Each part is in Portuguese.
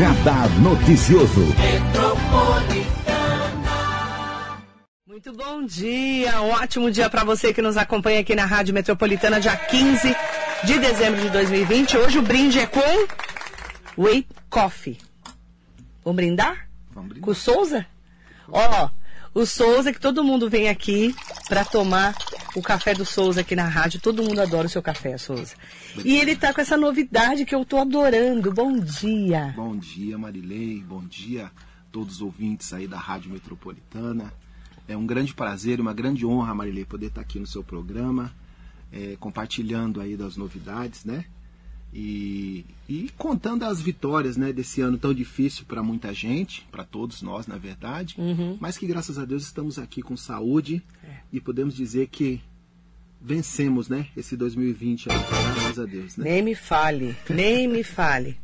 Radar Noticioso. Muito bom dia, um ótimo dia para você que nos acompanha aqui na Rádio Metropolitana, dia 15 de dezembro de 2020. Hoje o brinde é com Whey Coffee. Vamos brindar? Vamos brindar. Com o Souza? Ó, o Souza, que todo mundo vem aqui para tomar o café do Souza aqui na rádio. Todo mundo adora o seu café, Souza. E ele tá com essa novidade que eu tô adorando. Bom dia. Bom dia, Marilei. Bom dia a todos os ouvintes aí da Rádio Metropolitana. É um grande prazer e uma grande honra, Marilei, poder estar aqui no seu programa, é, compartilhando aí das novidades, né? E, e contando as vitórias né, desse ano tão difícil para muita gente, para todos nós, na verdade, Uhum. mas que graças a Deus estamos aqui com saúde É. e podemos dizer que vencemos né, esse 2020 aí, graças a Deus. Né? Nem me fale, nem me fale.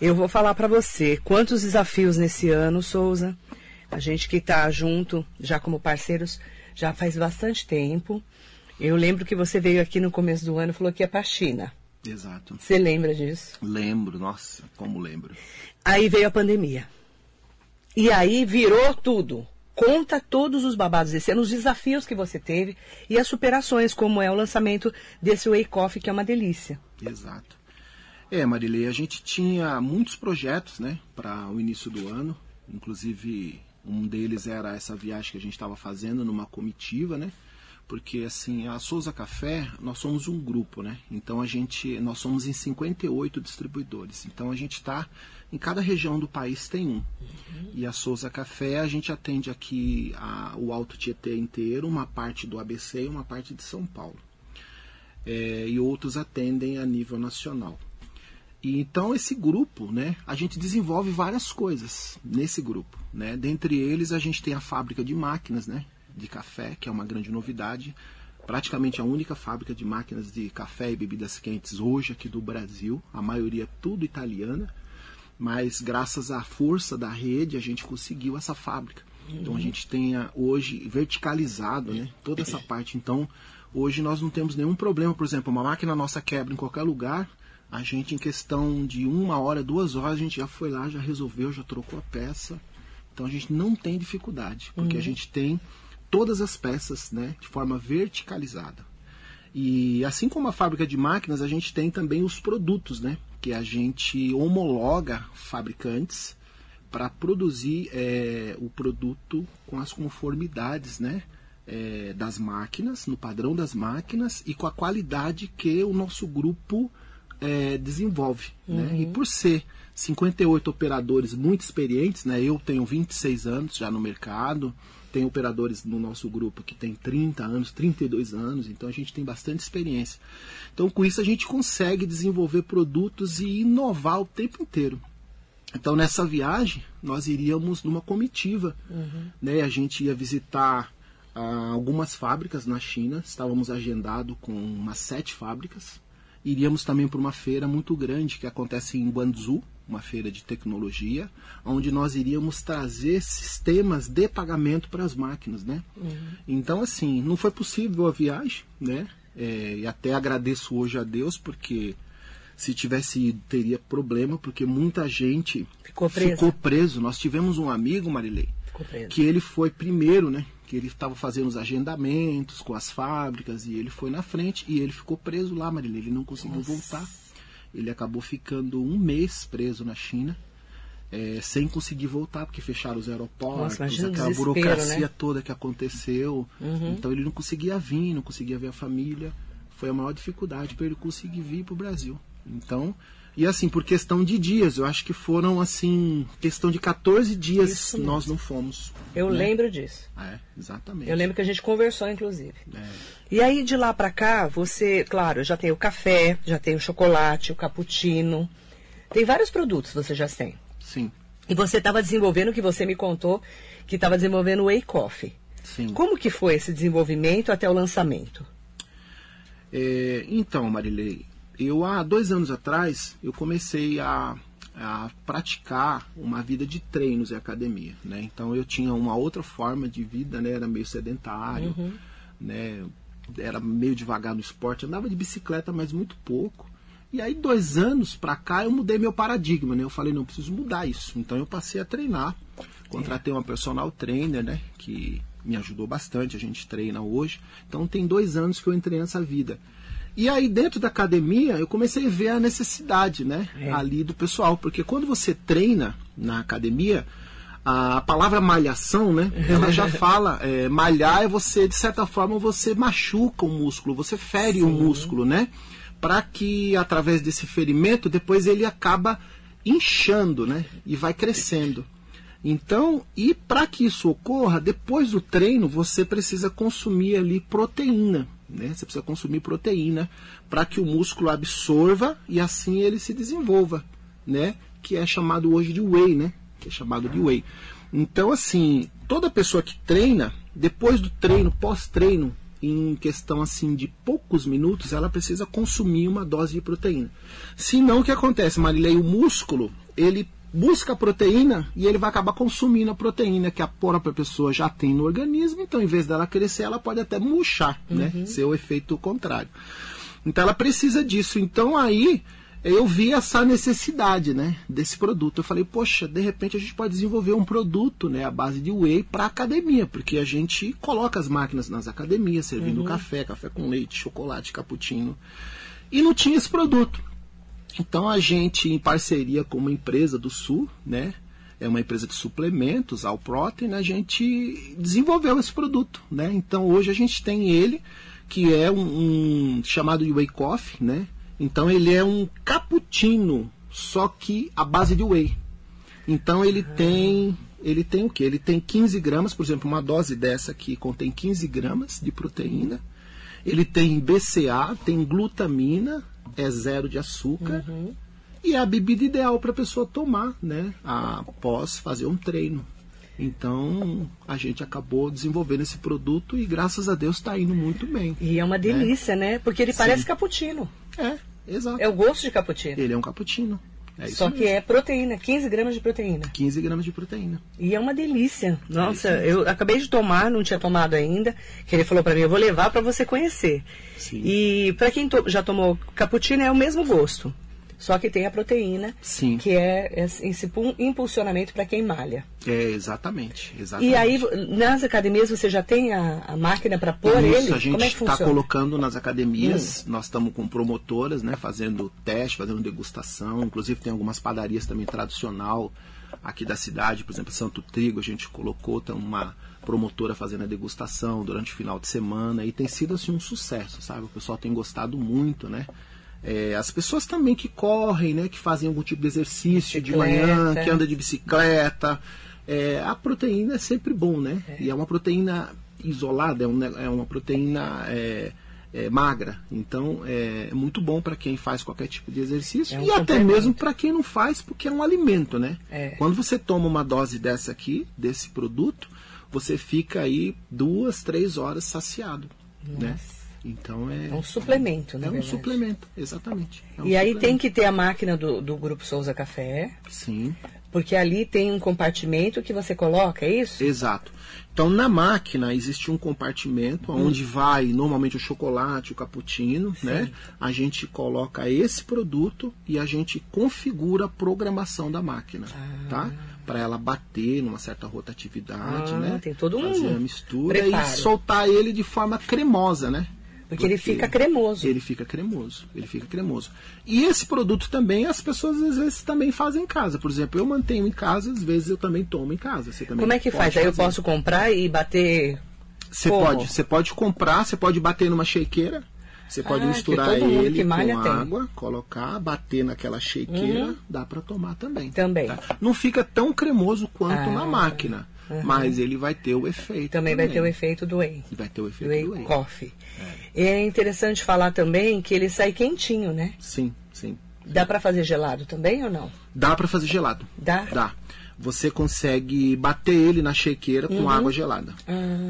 Eu vou falar para você quantos desafios nesse ano, Souza. A gente que tá junto, já como parceiros, já faz bastante tempo. Eu lembro que você veio aqui no começo do ano e falou que ia para China. Exato. Você lembra disso? Lembro, nossa, como lembro. Aí veio a pandemia. E aí virou tudo. Conta todos os babados desse ano, os desafios que você teve e as superações, como é o lançamento desse Whey Coffee, que é uma delícia. Exato. É, Marilei, a gente tinha muitos projetos, né, para o início do ano. Inclusive, um deles era essa viagem que a gente estava fazendo numa comitiva, né? Porque assim, a Souza Café, nós somos um grupo, né? Então a gente, nós somos em 58 distribuidores. Então a gente está em cada região do país tem um. E a Souza Café, a gente atende aqui a- o Alto Tietê inteiro, uma parte do ABC e uma parte de São Paulo é, e outros atendem a nível nacional. E então esse grupo, né, a gente desenvolve várias coisas nesse grupo, né? Dentre eles a gente tem a fábrica de máquinas, né, de café, que é uma grande novidade, praticamente a única fábrica de máquinas de café e bebidas quentes hoje aqui do Brasil, a maioria tudo italiana, mas graças à força da rede a gente conseguiu essa fábrica. Então a gente tem a- hoje verticalizado, né, toda essa parte. Então hoje nós não temos nenhum problema, por exemplo, uma máquina nossa quebra em qualquer lugar, a gente em questão de uma hora, duas horas a gente já foi lá, já resolveu, já trocou a peça. Então a gente não tem dificuldade, porque a gente tem todas as peças, né, de forma verticalizada. E assim como a fábrica de máquinas, a gente tem também os produtos, né? Que a gente homologa fabricantes para produzir é, o produto com as conformidades, né? é, das máquinas, no padrão das máquinas e com a qualidade que o nosso grupo é, desenvolve. Né? E por ser 58 operadores muito experientes, né? eu tenho 26 anos já no mercado, tem operadores no nosso grupo que tem 30 anos, 32 anos, então a gente tem bastante experiência. Então com isso a gente consegue desenvolver produtos e inovar o tempo inteiro. Então nessa viagem nós iríamos numa comitiva, né? A gente ia visitar ah, algumas fábricas na China, estávamos agendados com umas sete fábricas. Iríamos também para uma feira muito grande que acontece em Guangzhou, uma feira de tecnologia, onde nós iríamos trazer sistemas de pagamento para as máquinas, né? Então assim, não foi possível a viagem, né? É, e até agradeço hoje a Deus porque se tivesse ido teria problema porque muita gente Ficou presa. ficou preso. Nós tivemos um amigo, Marilei, que ele foi primeiro, né? Que ele estava fazendo os agendamentos com as fábricas e ele foi na frente e ele ficou preso lá, Marilei. Ele não conseguiu voltar. Ele acabou ficando um mês preso na China. é, sem conseguir voltar, porque fecharam os aeroportos, Nossa, aquela burocracia né? toda que aconteceu. Então ele não conseguia vir, não conseguia ver a família. Foi a maior dificuldade para ele conseguir vir para o Brasil. Então, e assim, por questão de dias, eu acho que foram assim, questão de 14 dias nós não fomos. Eu né? lembro disso. É, exatamente. Eu lembro que a gente conversou, inclusive. É, E aí, de lá pra cá, você, claro, já tem o café, já tem o chocolate, o cappuccino. Tem vários produtos você já tem. sim, E você estava desenvolvendo, o que você me contou, que estava desenvolvendo o Whey Coffee. sim. Como que foi esse desenvolvimento até o lançamento? É, então, Marilei, eu há dois anos atrás eu comecei a, a praticar uma vida de treinos e academia, né? Então eu tinha uma outra forma de vida, né? Era meio sedentário, né? Era meio devagar no esporte, andava de bicicleta, mas muito pouco. E aí, dois anos pra cá, eu mudei meu paradigma, né? Eu falei, não, preciso mudar isso. Então, eu passei a treinar. Contratei uma personal trainer, né? Que me ajudou bastante, a gente treina hoje. Então, tem dois anos que eu entrei nessa vida. E aí, dentro da academia, eu comecei a ver a necessidade, né? É. Ali do pessoal. Porque quando você treina na academia, a palavra malhação, né? Ela já fala, é, malhar é você, de certa forma, você machuca o músculo, você fere o músculo, né? Para que através desse ferimento, depois ele acaba inchando, né? E vai crescendo. Então, e para que isso ocorra, depois do treino, você precisa consumir ali proteína, né? Você precisa consumir proteína para que o músculo absorva e assim ele se desenvolva, né? Que é chamado hoje de whey, né? Que é chamado de whey. Então, assim, toda pessoa que treina, depois do treino, pós-treino, em questão assim de poucos minutos, ela precisa consumir uma dose de proteína. Senão, o que acontece, Marilei? O músculo, ele busca a proteína e ele vai acabar consumindo a proteína que a própria pessoa já tem no organismo, então em vez dela crescer, ela pode até murchar, né? Ser o efeito contrário. Então ela precisa disso. Então aí eu vi essa necessidade, né, desse produto. Eu falei, poxa, de repente a gente pode desenvolver um produto, né, à base de whey para academia, porque a gente coloca as máquinas nas academias, servindo café, café com leite, chocolate, cappuccino. E não tinha esse produto. Então a gente, em parceria com uma empresa do Sul, né? É uma empresa de suplementos, All Protein, a gente desenvolveu esse produto, né? Então hoje a gente tem ele, que é um, um chamado de Whey Coffee, né? Então ele é um cappuccino, só que à base de whey. Então ele tem ele tem o que? Ele tem 15 gramas, por exemplo, uma dose dessa aqui contém 15 gramas de proteína. Ele tem BCA, tem glutamina, é zero de açúcar. E é a bebida ideal para a pessoa tomar, né? Após fazer um treino. Então a gente acabou desenvolvendo esse produto e graças a Deus está indo muito bem. E é uma delícia, né? Porque ele parece cappuccino. É, exato. É o gosto de cappuccino. Ele é um cappuccino. É Só que mesmo. é proteína, 15 gramas de proteína. 15 gramas de proteína. E é uma delícia. Nossa, eu acabei de tomar, não tinha tomado ainda. Que ele falou pra mim, eu vou levar pra você conhecer. Sim. E pra quem to- já tomou cappuccino é o mesmo gosto. Só que tem a proteína, Sim. que é esse esse pu- impulsionamento pra quem malha. É, exatamente. exatamente. E aí, nas academias, você já tem a, a máquina pra pôr Isso, ele? a gente é está funciona? Hum. colocando nas academias, nós estamos com promotoras, né, fazendo teste, fazendo degustação, inclusive tem algumas padarias também tradicional aqui da cidade, por exemplo, Santo Trigo, a gente colocou tem uma promotora fazendo a degustação durante o final de semana e tem sido assim um sucesso, sabe? O pessoal tem gostado muito, né? É, as pessoas também que correm, né, que fazem algum tipo de exercício de manhã, Bicicleta. que anda de bicicleta, é, a proteína é sempre bom, né? E é uma proteína isolada, é, um é uma proteína é, é, magra. Então é muito bom para quem faz qualquer tipo de exercício É um e até mesmo para quem não faz, porque é um alimento, né? É. Quando você toma uma dose dessa aqui, desse produto, você fica aí duas, três horas saciado, né? Então é, É um suplemento, na é um verdade. suplemento, exatamente. É um E aí suplemento. tem que ter a máquina do, do Grupo Souza Café, Sim. porque ali tem um compartimento que você coloca, é isso? Exato. Então, na máquina existe um compartimento onde vai normalmente o chocolate, o cappuccino, né? A gente coloca esse produto e a gente configura a programação da máquina, tá? Para ela bater numa certa rotatividade, Ah, né? tem todo um Fazer a mistura preparo. e soltar ele de forma cremosa, né? Porque ele fica cremoso. Ele fica cremoso, ele fica cremoso. E esse produto também as pessoas às vezes também fazem em casa. Por exemplo, eu mantenho em casa, às vezes eu também tomo em casa. Você também Como é que faz? Aí eu fazer. posso comprar e bater. Você pode, você pode comprar, você pode bater numa shakeira, você pode Ah, misturar ele com tem. água, colocar, bater naquela shakeira, Uhum. dá para tomar também. Também. tá? Não fica tão cremoso quanto Ah, na máquina, mas ele vai ter o efeito. Também vai ter o efeito do whey. Vai ter o Do efeito whey do whey. coffee. É. interessante falar também que ele sai quentinho, né? Sim, sim. Dá pra fazer gelado também ou não? Dá para fazer gelado. Dá? Dá. Você consegue bater ele na shakeira com água gelada,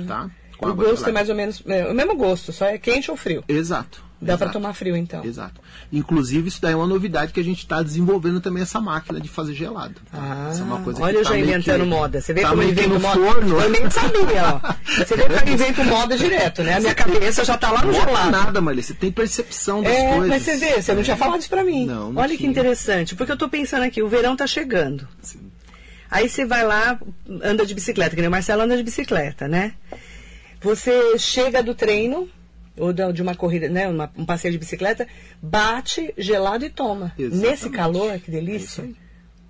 tá? O gosto é mais ou menos é, o mesmo gosto, só é quente ou frio. Exato. Dá para tomar frio, então. Exato. Inclusive, isso daí é uma novidade que a gente está desenvolvendo também essa máquina de fazer gelado. tá? Ah, Essa é uma coisa olha que eu tá já inventando que- moda. Você vê tá como que invento no moda? forno. Eu nem sabia, ó. Você vê que eu invento moda direto, né? A minha cabeça já tá lá no Não é gelado. nada, Marli. Você tem percepção das É, coisas. mas você vê, você não tinha falado isso pra mim. Não, não Olha que tinha. interessante, porque eu tô pensando aqui, o verão tá chegando. Sim. Aí você vai lá, anda de bicicleta, que nem o Marcelo anda de bicicleta, né? Você chega do treino, ou de uma corrida, né? uma- um passeio de bicicleta, bate gelado e toma. Exatamente. Nesse calor, que É delícia. aí.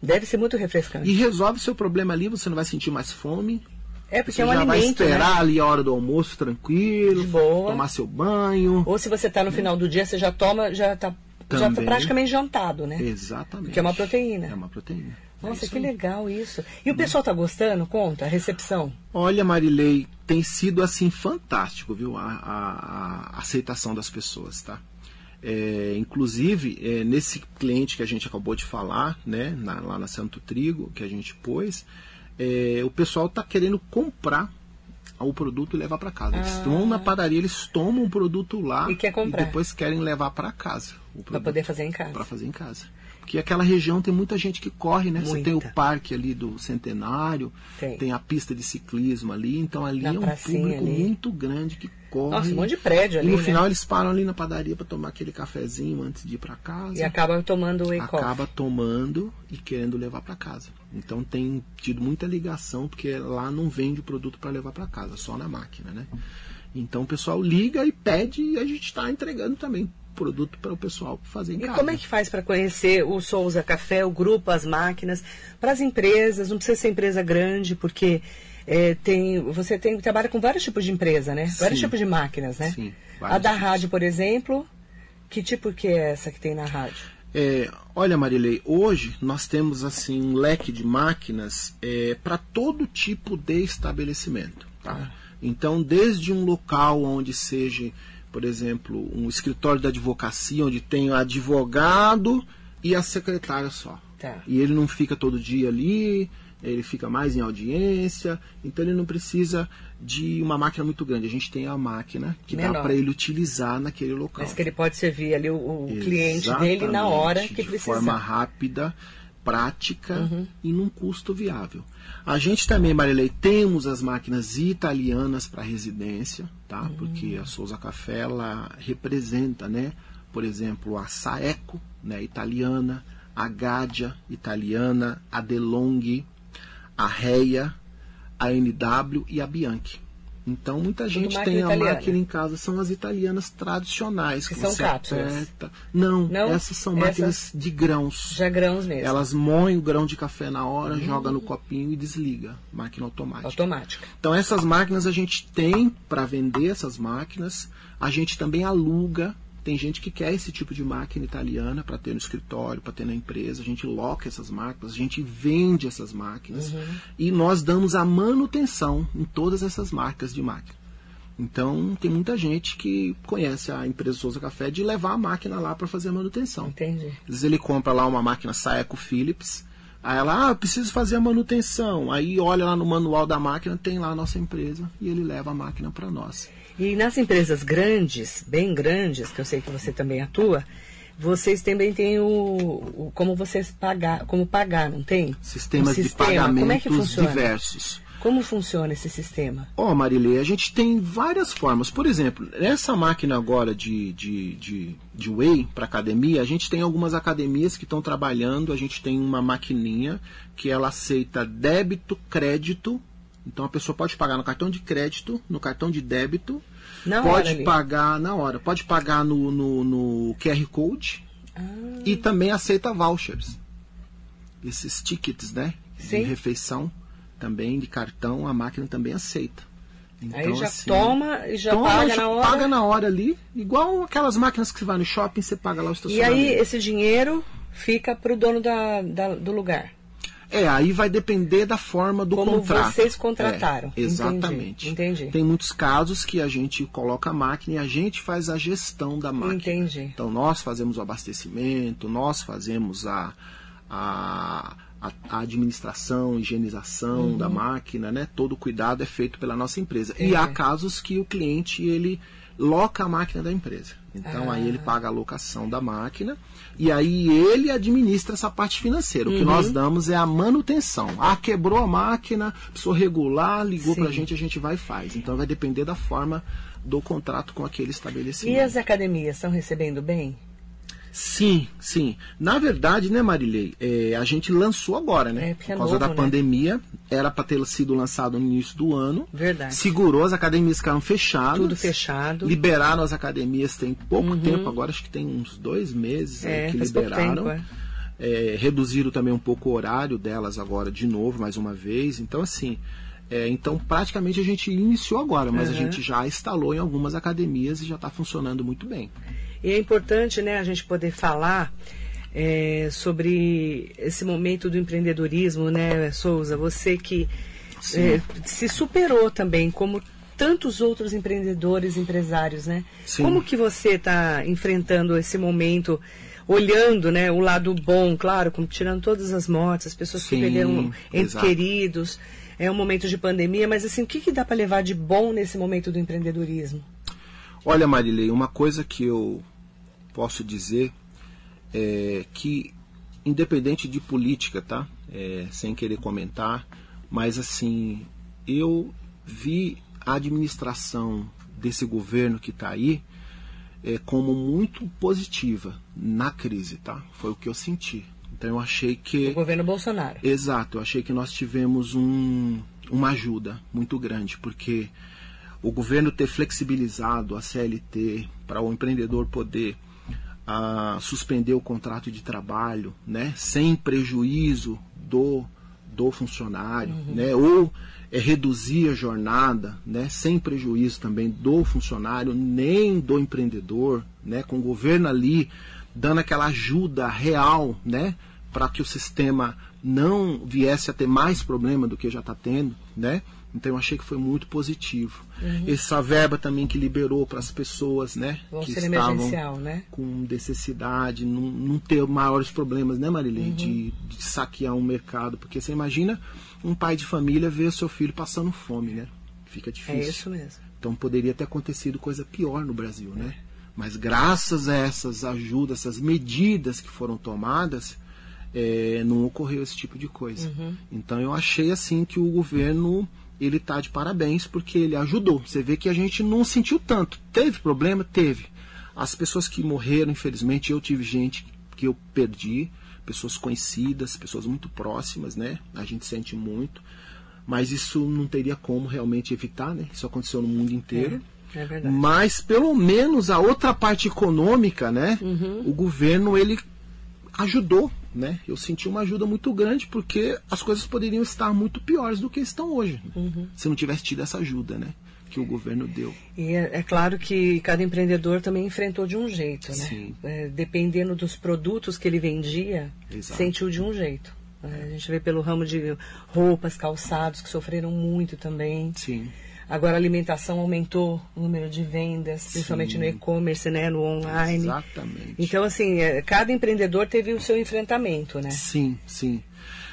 Deve ser muito refrescante. E resolve seu problema ali, você não vai sentir mais fome. é porque Você é um já vai alimento, esperar né? ali a hora do almoço tranquilo, De boa. tomar seu banho. Ou se você tá no final do dia, você já toma, já tá, já tá praticamente jantado, né? Exatamente. Que é uma proteína. É uma proteína. É Nossa, isso que legal isso. E o pessoal tá gostando? Conta, a recepção. Olha, Marilei, tem sido assim fantástico, viu? A, a- a aceitação das pessoas, tá? É, inclusive, é, nesse cliente que a gente acabou de falar, né, na- lá na Santo Trigo, que a gente pôs, é, o pessoal está querendo comprar o produto e levar para casa. Eles vão na padaria, eles tomam o produto lá Ah. E quer comprar. depois querem levar para casa. produto poder fazer em casa. para fazer em casa. Porque aquela região tem muita gente que corre, né? Você tem o Muita. parque ali do Centenário, Tem. a pista de ciclismo ali, então ali Na é um público ali. muito grande que corre. Nossa, um monte de prédio ali, E no né? final eles param ali na padaria para tomar aquele cafezinho antes de ir para casa. E acaba tomando o coffee. acaba tomando e querendo levar para casa. Então tem tido muita ligação porque lá não vende o produto para levar para casa, só na máquina, né? Então o pessoal liga e pede e a gente está entregando também produto para o pessoal fazer em E casa. como é que faz para conhecer o Souza Café, o grupo, as máquinas, para as empresas? Não precisa ser empresa grande, porque é, tem, você tem, trabalha com vários tipos de empresa, né? Vários Sim. tipos de máquinas, né? Sim, A vários da tipos. rádio, por exemplo, que tipo que é essa que tem na rádio? É, olha, Marilei, hoje nós temos assim um leque de máquinas para todo tipo de estabelecimento. Tá? Então, desde um local onde seja, por exemplo, um escritório de advocacia, onde tem o advogado e a secretária só. Tá. E ele não fica todo dia ali, ele fica mais em audiência, então ele não precisa de uma máquina muito grande. A gente tem a máquina que dá Menor. para ele utilizar naquele local. Mas que ele pode servir ali o, o cliente dele na hora que de precisar. forma rápida, prática Uhum. e num custo viável. A gente também, Marilei, temos as máquinas italianas para residência, tá? Uhum. Porque a Souza Café ela representa, né? Por exemplo, a Saeco, né? Italiana, a Gadia italiana, a DeLonghi, a Reia, a NW e a Bianchi. Então muita gente tem a italiana. máquina em casa, são as italianas tradicionais. Que que são cápsulas. Não, Não? essas são Essas- máquinas de grãos. Já grãos mesmo. Elas moem o grão de café na hora, Uhum. joga no copinho e desliga. Máquina automática. Automática. Então essas máquinas a gente tem para vender essas máquinas. A gente também aluga. Tem gente que quer esse tipo de máquina italiana para ter no escritório, para ter na empresa. A gente loca essas máquinas, a gente vende essas máquinas Uhum. e nós damos a manutenção em todas essas marcas de máquina. Então tem muita gente que conhece a empresa Souza Café de levar a máquina lá para fazer a manutenção. Entendi. Às vezes ele compra lá uma máquina Saeco Philips. Aí ela, ah, eu preciso fazer a manutenção. Aí olha lá no manual da máquina, tem lá a nossa empresa e ele leva a máquina para nós. E nas empresas grandes, bem grandes, que eu sei que você também atua, vocês também têm o, o- como vocês pagar, como pagar, não tem? Sistemas Um de sistema. pagamentos Como é que funciona? diversos. Como funciona esse sistema? Ó, Marilê, a gente tem várias formas. Por exemplo, essa máquina agora de, de, de, de whey para academia, a gente tem algumas academias que estão trabalhando. A gente tem uma maquininha que ela aceita débito, crédito. Então a pessoa pode pagar no cartão de crédito, no cartão de débito. Na hora pode ali. pagar na hora. Pode pagar no, no, no QR Code. Ah. E também aceita vouchers. Esses tickets, né? Sim. De refeição também, de cartão, a máquina também aceita. Aí já assim, toma e já toma, paga já na hora. Paga na hora ali, igual aquelas máquinas que você vai no shopping, você paga lá o E estacionamento. aí esse dinheiro fica para o dono da, da- do lugar. É, aí vai depender da forma do Como contrato. vocês contrataram. É, exatamente. Entendi, entendi. Tem muitos casos que a gente coloca a máquina e a gente faz a gestão da máquina. Entendi. Então nós fazemos o abastecimento, nós fazemos a, a, a- administração, higienização Uhum. da máquina, né? Todo o cuidado é feito pela nossa empresa. E há casos que o cliente ele loca a máquina da empresa. Então Ah. aí ele paga a locação da máquina e aí ele administra essa parte financeira. O que nós damos é a manutenção. Ah, quebrou a máquina, precisou regular, ligou Sim. pra gente, a gente vai e faz. Então vai depender da forma do contrato com aquele estabelecimento. E as academias estão recebendo bem? Sim, sim. Na verdade, né, Marilei, é, a gente lançou agora, né? É, é Por causa novo, da né? pandemia, era para ter sido lançado no início do ano. Verdade. Segurou, as academias ficaram fechadas. Tudo fechado. Uhum. Liberaram as academias tem pouco tempo, agora acho que tem uns dois meses É, é, que liberaram. tempo, É, reduziram também um pouco o horário delas agora de novo, mais uma vez. Então, assim, é, então praticamente a gente iniciou agora, mas a Uhum. gente já instalou em algumas academias e já está funcionando muito bem. E é importante, né, a gente poder falar é, sobre esse momento do empreendedorismo, né, Souza? Você que é, se superou também, como tantos outros empreendedores, empresários, né? Sim. Como que você está enfrentando esse momento, olhando, né, o lado bom, claro, como tirando todas as mortes, as pessoas que Sim, perderam entes queridos, é um momento de pandemia, mas assim, o que, que dá para levar de bom nesse momento do empreendedorismo? Olha, Marilei, uma coisa que eu posso dizer é que, independente de política, tá? É, sem querer comentar, mas assim, eu vi a administração desse governo que está aí é, como muito positiva na crise, tá? Foi o que eu senti. Então eu achei que. O governo Bolsonaro. Exato, eu achei que nós tivemos um, uma ajuda muito grande, porque o governo ter flexibilizado a CLT para o empreendedor poder ah, suspender o contrato de trabalho, né, sem prejuízo do, do funcionário, né, ou é, reduzir a jornada, né, sem prejuízo também do funcionário nem do empreendedor, né, com o governo ali dando aquela ajuda real, né, para que o sistema não viesse a ter mais problema do que já está tendo, né? Então eu achei que foi muito positivo. Essa verba também que liberou para as pessoas, né, O que estavam né? com necessidade, não, não ter maiores problemas, né, Marilei, de, de saquear um mercado, porque você imagina um pai de família ver seu filho passando fome, né? Fica difícil. É isso mesmo. Então poderia ter acontecido coisa pior no Brasil, né? Mas graças a essas ajudas, essas medidas que foram tomadas, eh, não ocorreu esse tipo de coisa. Então eu achei assim que o governo ele tá de parabéns porque ele ajudou. Você vê que a gente não sentiu tanto. Teve problema, teve. As pessoas que morreram, infelizmente, eu tive gente que eu perdi, pessoas conhecidas, pessoas muito próximas, né? A gente sente muito. Mas isso não teria como realmente evitar, né? Isso aconteceu no mundo inteiro. É, é verdade. Mas pelo menos a outra parte econômica, né? Uhum. O governo ele ajudou, né? Eu senti uma ajuda muito grande porque as coisas poderiam estar muito piores do que estão hoje, Uhum. se não tivesse tido essa ajuda, né? Que o governo deu. E é, é claro que cada empreendedor também enfrentou de um jeito, né? Sim. É, dependendo dos produtos que ele vendia, Exato. sentiu de um jeito. É, a gente vê pelo ramo de roupas, calçados, que sofreram muito também. Sim. Agora a alimentação aumentou o número de vendas, principalmente Sim. no e-commerce, né? No online. Exatamente. Então, assim, é, cada empreendedor teve o seu enfrentamento, né? Sim, sim.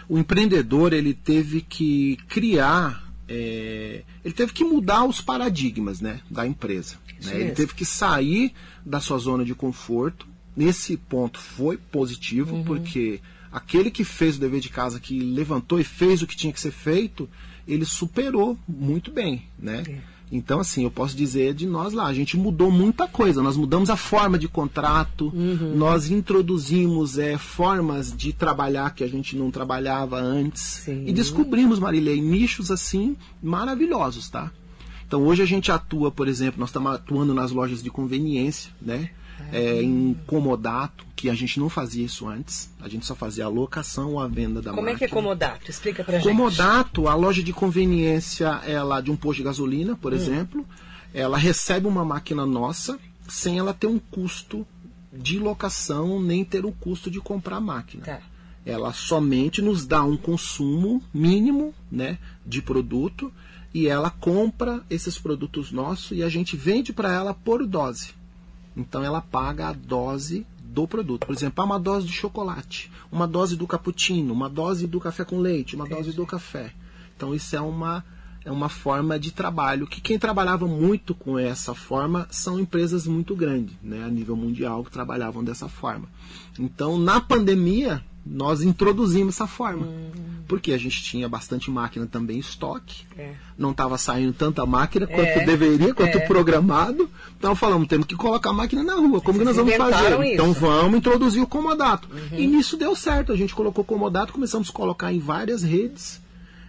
O empreendedor ele teve que criar, é, ele teve que mudar os paradigmas, né, da empresa. Né? Ele teve que sair da sua zona de conforto. Nesse ponto foi positivo Uhum. porque aquele que fez o dever de casa, que levantou e fez o que tinha que ser feito, ele superou muito bem, né? É. Então, assim, eu posso dizer de nós lá, a gente mudou muita coisa. Nós mudamos a forma de contrato, Uhum. nós introduzimos é, formas de trabalhar que a gente não trabalhava antes. Sim. E descobrimos, Marilei, nichos assim maravilhosos, tá? Então hoje a gente atua, por exemplo, nós estamos atuando nas lojas de conveniência, né? É, em comodato, que a gente não fazia isso antes. A gente só fazia a locação ou a venda da Como é máquina. que é comodato? Explica pra gente. Comodato, a loja de conveniência ela de um posto de gasolina, Hum. por exemplo, ela recebe uma máquina nossa sem ela ter um custo de locação nem ter o custo de comprar a máquina. Tá. Ela somente nos dá um consumo mínimo, né, de produto e ela compra esses produtos nossos e a gente vende para ela por dose. Então ela paga a dose do produto. Por exemplo, ah, uma dose de chocolate, uma dose do cappuccino, uma dose do café com leite, uma dose do café. Então isso é uma é uma forma de trabalho que quem trabalhava muito com essa forma são empresas muito grandes, né, a nível mundial que trabalhavam dessa forma. Então, na pandemia, nós introduzimos essa forma. Hum. Porque a gente tinha bastante máquina também em estoque. É. Não estava saindo tanta máquina quanto é. deveria, quanto é. programado. Então falamos, temos que colocar a máquina na rua. Como que nós vamos fazer? Isso. Então vamos introduzir o comodato. Uhum. E nisso deu certo. A gente colocou o comodato, começamos a colocar em várias redes.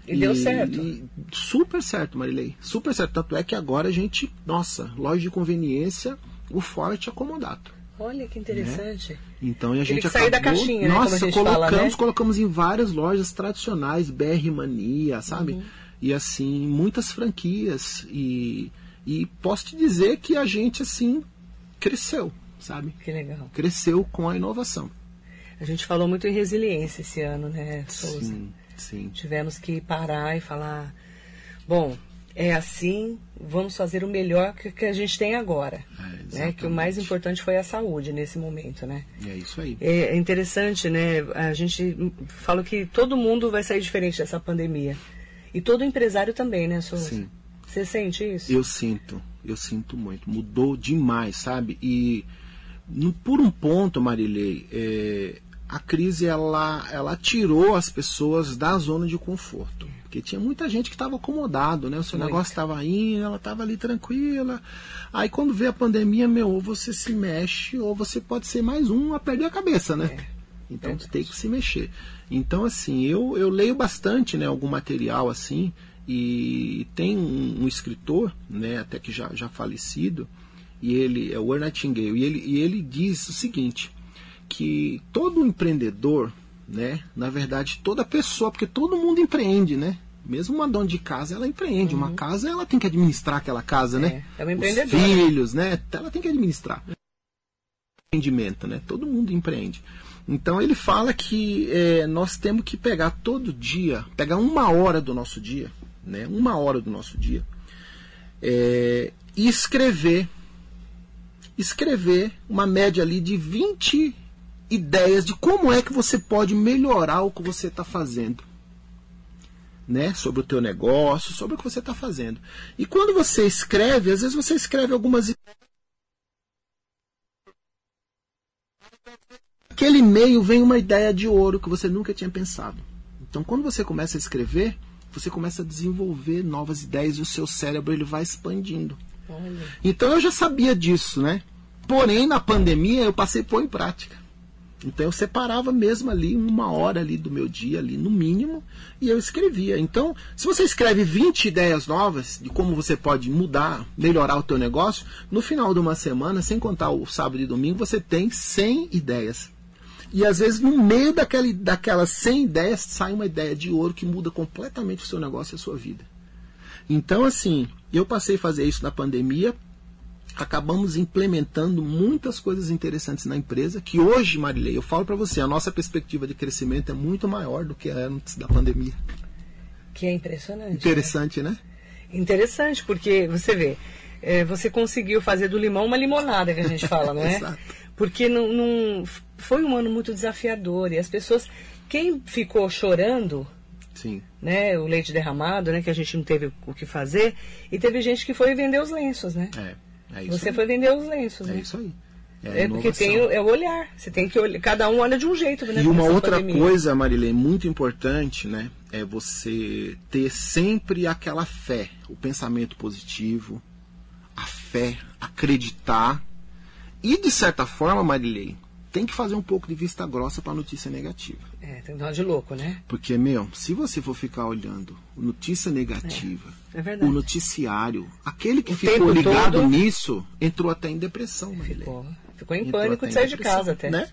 E, e deu certo. E super certo, Marilei. Super certo. Tanto é que agora a gente, nossa, loja de conveniência, o forte é comodato. Olha que interessante. Né? Então a gente acabou, da caixinha, né, nossa, né, colocamos, fala, né? colocamos em várias lojas tradicionais, BR Mania, sabe? Uhum. E assim, muitas franquias e e posso te dizer que a gente assim cresceu, sabe? Que legal. Cresceu com a inovação. A gente falou muito em resiliência esse ano, né, Souza? Sim, sim. Tivemos que parar e falar, bom, é assim, vamos fazer o melhor que, que a gente tem agora. É, né? Que o mais importante foi a saúde nesse momento, né? É isso aí. É, é interessante, né? A gente fala que todo mundo vai sair diferente dessa pandemia. E todo empresário também, né, Souza? Sim. Você sente isso? Eu sinto, eu sinto muito. Mudou demais, sabe? E no, por um ponto, Marilei, é, a crise ela, ela tirou as pessoas da zona de conforto. Porque tinha muita gente que estava acomodado, né? O seu Muito. negócio estava indo, ela estava ali tranquila. Aí quando vê a pandemia, meu, ou você se mexe, ou você pode ser mais um a perder a cabeça, né? É. Então você tem que se mexer. Então, assim, eu, eu leio bastante, né, algum material assim, e tem um, um escritor, né, até que já, já falecido, e ele é o Nightingale, e ele, e ele diz o seguinte, que todo empreendedor, né? Na verdade, toda pessoa, porque todo mundo empreende, né? Mesmo uma dona de casa, ela empreende. Uhum. Uma casa, ela tem que administrar aquela casa, né? é, né? É uma empreendedora. Os filhos, né? Ela tem que administrar. Empreendimento, né? Todo mundo empreende. Então ele fala que é, nós temos que pegar todo dia, pegar uma hora do nosso dia, né? Uma hora do nosso dia, é, e escrever, escrever uma média ali de 20 ideias de como é que você pode melhorar o que você está fazendo. Né, sobre o teu negócio, sobre o que você está fazendo. E quando você escreve, às vezes você escreve algumas ideias. Aquele e-mail vem uma ideia de ouro que você nunca tinha pensado. Então, quando você começa a escrever, você começa a desenvolver novas ideias e o seu cérebro ele vai expandindo. Então, eu já sabia disso, né? Porém, na pandemia, eu passei a pôr em prática. Então eu separava mesmo ali uma hora ali do meu dia ali no mínimo e eu escrevia. Então, se você escreve 20 ideias novas de como você pode mudar, melhorar o teu negócio, no final de uma semana, sem contar o sábado e domingo, você tem 100 ideias. E às vezes no meio daquela, daquelas 100 ideias sai uma ideia de ouro que muda completamente o seu negócio e a sua vida. Então, assim, eu passei a fazer isso na pandemia acabamos implementando muitas coisas interessantes na empresa, que hoje, Marilei, eu falo para você, a nossa perspectiva de crescimento é muito maior do que antes da pandemia. Que é impressionante. Né? Interessante, né? né? Interessante, porque você vê, é, você conseguiu fazer do limão uma limonada, que a gente fala, não é? Exato. Porque não, não, foi um ano muito desafiador e as pessoas, quem ficou chorando, Sim. né, o leite derramado, né, que a gente não teve o que fazer, e teve gente que foi vender os lenços, né? É. É Você aí. foi vender os lenços, é né? isso aí. É, é porque tem o, é o olhar. Você tem que olhar. Cada um olha de um jeito, né? E uma outra pandemia. coisa, Marilene, muito importante, né? É você ter sempre aquela fé, o pensamento positivo, a fé, acreditar. E de certa forma, Marilene, tem que fazer um pouco de vista grossa para notícia negativa. É, tem dar de louco, né? Porque, meu, se você for ficar olhando notícia negativa, é, é o noticiário, aquele que o ficou ligado todo... nisso entrou até em depressão, Ficou, ficou em entrou pânico de sair de casa até. Né?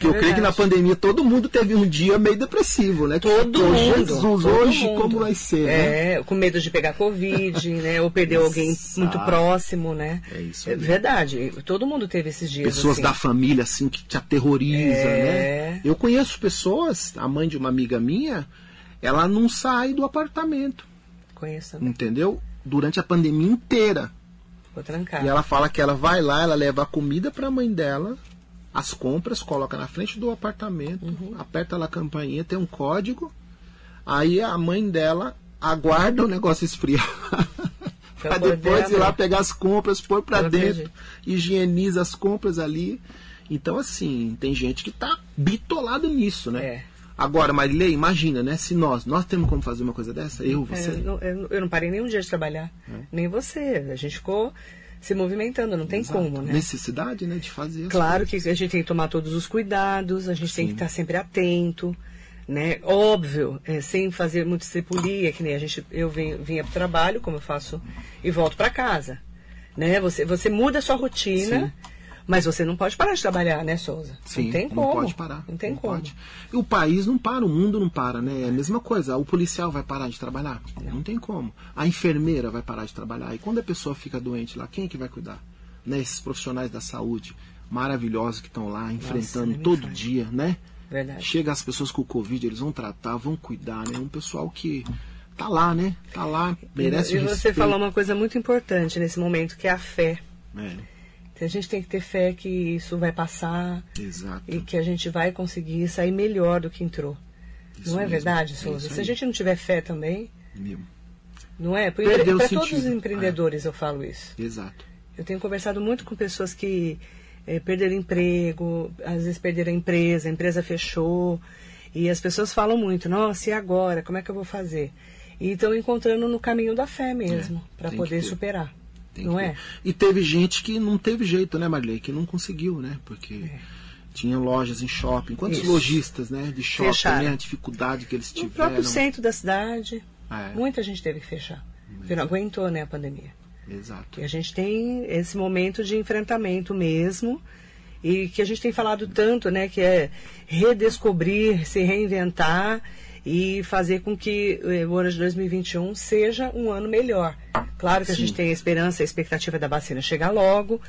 Porque eu creio que na pandemia todo mundo teve um dia meio depressivo, né? Todo mundo. Jesus, todo hoje mundo. como vai ser, né? É, com medo de pegar Covid, né? Ou perder alguém muito próximo, né? É isso. É verdade. Todo mundo teve esses dias. Pessoas assim. da família, assim, que te aterroriza, é... né? Eu conheço pessoas, a mãe de uma amiga minha, ela não sai do apartamento. Conheço. Entendeu? Durante a pandemia inteira. Ficou trancada. E ela fala que ela vai lá, ela leva a comida para a mãe dela as compras, coloca na frente do apartamento, uhum. aperta lá a campainha, tem um código. Aí a mãe dela aguarda o negócio esfriar. Pra depois ir lá pegar as compras, pôr pra Eu dentro, acredito. higieniza as compras ali. Então, assim, tem gente que tá bitolado nisso, né? É. Agora, Marilei, imagina, né? Se nós, nós temos como fazer uma coisa dessa? Eu, É, você. eu, não, eu eu não parei nem um dia de trabalhar. Nem você. A gente ficou se movimentando, não tem Exato. como, né? Necessidade, né, de fazer. Claro coisas. que a gente tem que tomar todos os cuidados, a gente tem que Sim. estar sempre atento, né? Óbvio, é, sem fazer muito estripulia, que nem a gente, eu vim, vinha para o trabalho, como eu faço, e volto para casa, né? Você, você muda a sua rotina, Sim. Mas você não pode parar de trabalhar, né, Souza? Sim, não tem como. pode parar. Não tem como. pode. E o país não para, o mundo não para, né? É a mesma coisa. O policial vai parar de trabalhar? Não, tem como. A enfermeira vai parar de trabalhar. E quando a pessoa fica doente lá, quem é que vai cuidar? Né? Esses profissionais da saúde maravilhosos que estão lá enfrentando nem me todo dia, né? Verdade. Chega as pessoas com o Covid, eles vão tratar, vão cuidar, né? Um pessoal que tá lá, né? Tá lá, merece e o você respeito. falou uma coisa muito importante nesse momento, que é a fé. É, a gente tem que ter fé que isso vai passar exato. e que a gente vai conseguir sair melhor do que entrou. Isso não é mesmo. verdade, É Souza? isso Se a gente não tiver fé também, não é? Para todos os empreendedores eu falo isso. Exato. Eu tenho conversado muito com pessoas que eh, perderam emprego, às vezes perderam a empresa, a empresa fechou. E as pessoas falam muito, nossa, e agora? Como é que eu vou fazer? E estão encontrando no caminho da fé mesmo, É, para poder superar. Tem não que é? E teve gente que não teve jeito, né, Marilei? Que não conseguiu, né? Porque tinha lojas em shopping. Quantos É. Isso. lojistas, né? De shopping, Fecharam. né? A dificuldade que eles No tiveram. próprio centro da cidade, É, muita gente teve que fechar. Porque não aguentou, né, a pandemia. Exato. E a gente tem esse momento de enfrentamento mesmo. E que a gente tem falado tanto, né? Que é redescobrir, se reinventar e fazer com que eh, o ano de 2021 seja um ano melhor. Claro que a Sim. gente tem a esperança, a expectativa da vacina chegar logo,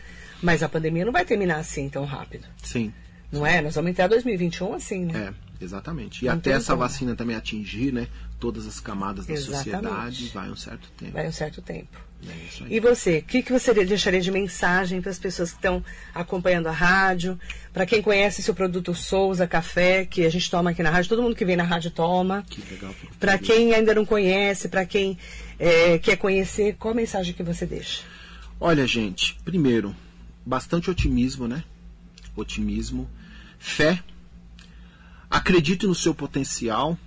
mas a pandemia não vai terminar assim tão rápido. Sim. Não é? Nós vamos entrar 2021 assim, né? É, exatamente. E Não até essa como. vacina também atingir, né? Todas as camadas da Exatamente. sociedade, vai um certo tempo. Vai um certo tempo. É. E você, o que, que você deixaria de mensagem para as pessoas que estão acompanhando a rádio? Para quem conhece seu produto Souza Café, que a gente toma aqui na rádio, todo mundo que vem na rádio toma. Que legal. Para quem ainda não conhece, para quem eh, quer conhecer, qual a mensagem que você deixa? Olha, gente, primeiro, bastante otimismo, né? Otimismo, fé. Acredite no seu potencial.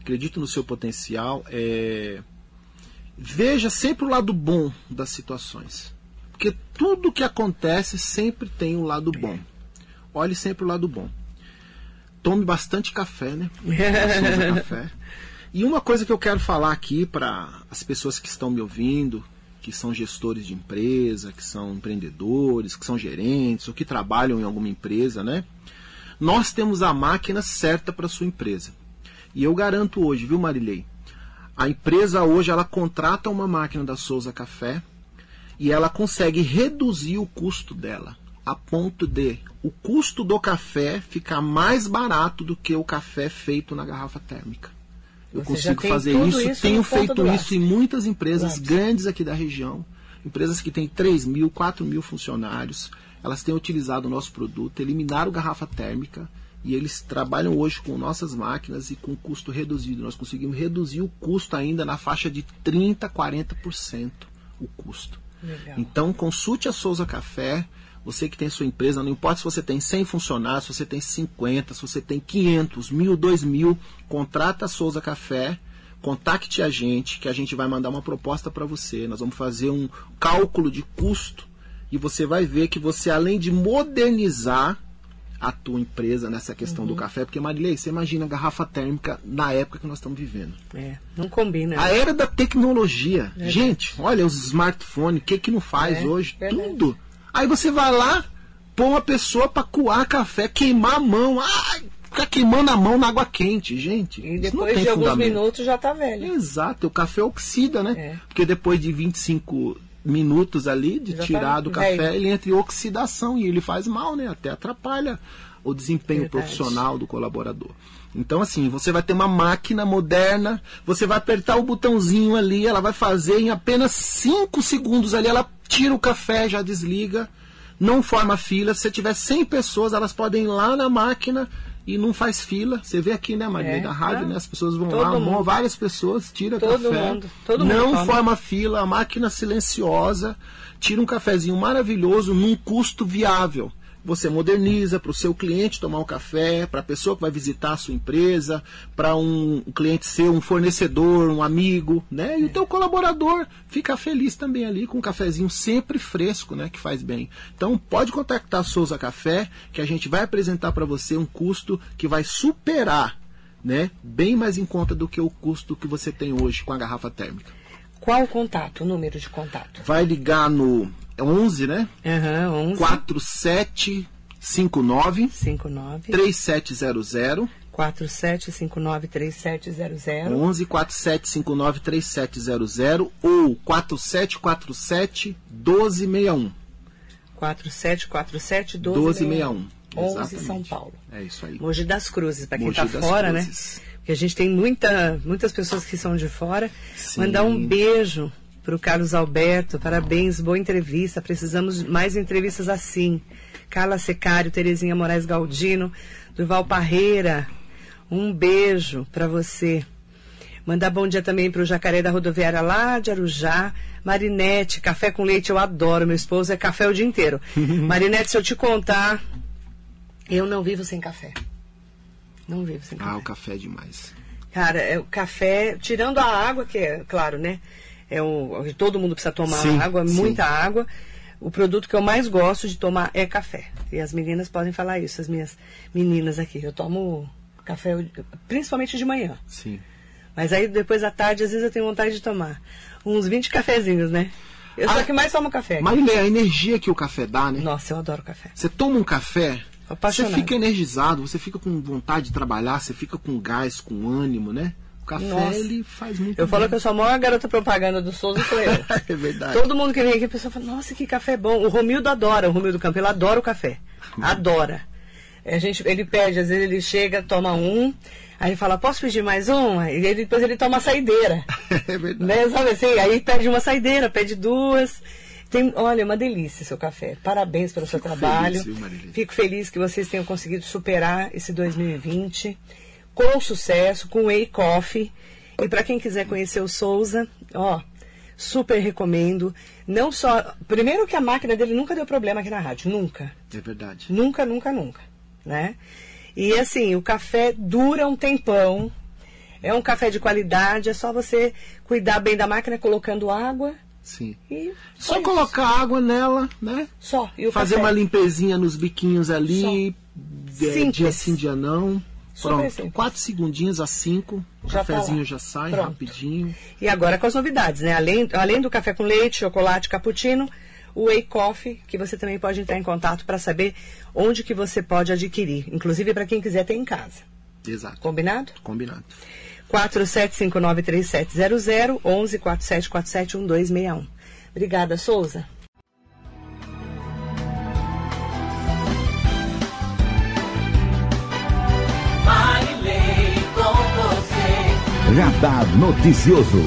Acredite no seu potencial. é, Veja sempre o lado bom das situações. Porque tudo que acontece sempre tem um lado bom. Olhe sempre o lado bom. Tome bastante café, né? Souza Café. E uma coisa que eu quero falar aqui para as pessoas que estão me ouvindo, que são gestores de empresa, que são empreendedores, que são gerentes ou que trabalham em alguma empresa, né? Nós temos a máquina certa para sua empresa. E eu garanto hoje, viu, Marilei? A empresa hoje ela contrata uma máquina da Souza Café e ela consegue reduzir o custo dela a ponto de o custo do café ficar mais barato do que o café feito na garrafa térmica. Eu Você consigo fazer isso, isso tenho feito isso em muitas empresas Lápis. grandes aqui da região, empresas que têm 3 mil, 4 mil funcionários, elas têm utilizado o nosso produto, eliminaram garrafa térmica e eles trabalham hoje com nossas máquinas e com custo reduzido. Nós conseguimos reduzir o custo ainda na faixa de 30, 40% o custo. Legal. Então consulte a Souza Café. Você que tem sua empresa, não importa se você tem 100 funcionários, se você tem 50, se você tem 500, mil, 2 mil, contrata a Souza Café, contacte a gente, que a gente vai mandar uma proposta para você. Nós vamos fazer um cálculo de custo e você vai ver que você, além de modernizar a tua empresa nessa questão Uhum. do café, porque Marilei, você imagina a garrafa térmica na época que nós estamos vivendo. É, não combina. A era da tecnologia. Gente, olha os smartphones, o que que não faz É, hoje? verdade. Tudo. Aí você vai lá, põe uma pessoa pra coar café, queimar a mão. Ai, ficar queimando a mão na água quente, gente. E depois de alguns fundamento. minutos já tá velho. Exato, o café oxida, né? É. Porque depois de 25 minutos ali de tá tirar do café, ele entra em oxidação e ele faz mal, né? Até atrapalha o desempenho Verdade. profissional do colaborador. Então, assim, você vai ter uma máquina moderna, você vai apertar o botãozinho ali, ela vai fazer em apenas 5 segundos ali, ela tira o café, já desliga, não forma fila. Se você tiver 100 pessoas, elas podem ir lá na máquina e não faz fila. Você vê aqui, né, Maria, É, da rádio, né? As pessoas vão Todo lá, mundo. vão várias pessoas, tira Todo café. mundo, todo mundo não toma. forma fila, a máquina silenciosa, tira um cafezinho maravilhoso num custo viável. Você moderniza para o seu cliente tomar um café, para a pessoa que vai visitar a sua empresa, para um, um cliente ser um fornecedor, um amigo, né? E o teu colaborador fica feliz também ali com um cafezinho sempre fresco, né? Que faz bem. Então pode contactar a Souza Café, que a gente vai apresentar para você um custo que vai superar, né? Bem mais em conta do que o custo que você tem hoje com a garrafa térmica. Qual o contato, o número de contato? Vai ligar no 11, né? Aham, 11 4759 59 3700 4759 3700 11 4759 3700 ou 4747 1261 4747 1261 11 Exatamente. São Paulo. É isso aí. Mogi das Cruzes, para quem está fora, Cruzes. né? Porque a gente tem muita, muitas pessoas que são de fora. Sim. Mandar um beijo para o Carlos Alberto, parabéns, boa entrevista. Precisamos de mais entrevistas assim. Carla Secário, Terezinha Moraes Galdino, Durval Parreira, um beijo para você. Mandar bom dia também para o Jacaré da Rodoviária lá de Arujá. Marinete, café com leite eu adoro. Meu esposo é café o dia inteiro. Marinete, se eu te contar, eu não vivo sem café. Não vivo sem café. Ah, o café é demais. Cara, é o café, tirando a água, que é, claro, né? É o, todo mundo precisa tomar Sim, água, sim. muita água. O produto que eu mais gosto de tomar é café. E as meninas podem falar isso, as minhas meninas aqui. Eu tomo café principalmente de manhã. Sim. Mas aí depois à tarde, às vezes eu tenho vontade de tomar uns 20 cafezinhos, né? Eu sou Ah, a que mais tomo café. Marilê, a energia que o café dá, né? Nossa, eu adoro café. Você toma um café, você Apaixonada. fica energizado, você fica com vontade de trabalhar, você fica com gás, com ânimo, né? Café, Nossa. ele faz muito Eu bem. falo que eu sou a maior garota propaganda do Souza, sou eu. É verdade. Todo mundo que vem aqui, a pessoa fala, nossa, que café bom. O Romildo adora, o Romildo Campo, ele adora o café. Adora. A gente, ele pede, às vezes ele chega, toma um, aí fala, posso pedir mais um? Ele, depois ele toma a saideira. É verdade. né? Sabe assim? Aí pede uma saideira, pede duas. Tem, olha, uma delícia seu café. Parabéns pelo seu Fico trabalho. feliz, viu? Fico feliz que vocês tenham conseguido superar esse 2020 com sucesso, com Whey Coffee. E para quem quiser conhecer o Souza, ó, super recomendo. Não só. Primeiro que a máquina dele nunca deu problema aqui na rádio. Nunca. É verdade. Nunca, nunca, nunca. Né? E assim, o café dura um tempão. É um café de qualidade, é só você cuidar bem da máquina colocando água Sim. e. Só isso. colocar água nela, né? Só. E Fazer café. uma limpezinha nos biquinhos ali, é, Simples. dia sim, dia não. Pronto, quatro segundinhos a cinco, o Já tá cafezinho lá. já sai Pronto. rapidinho. E agora com as novidades, né? Além, além do café com leite, chocolate, cappuccino, o Whey Coffee, que você também pode entrar em contato para saber onde que você pode adquirir. Inclusive para quem quiser ter em casa. Exato. Combinado? Combinado. 47593700 11 4747 1261. Obrigada, Souza. Radar Noticioso.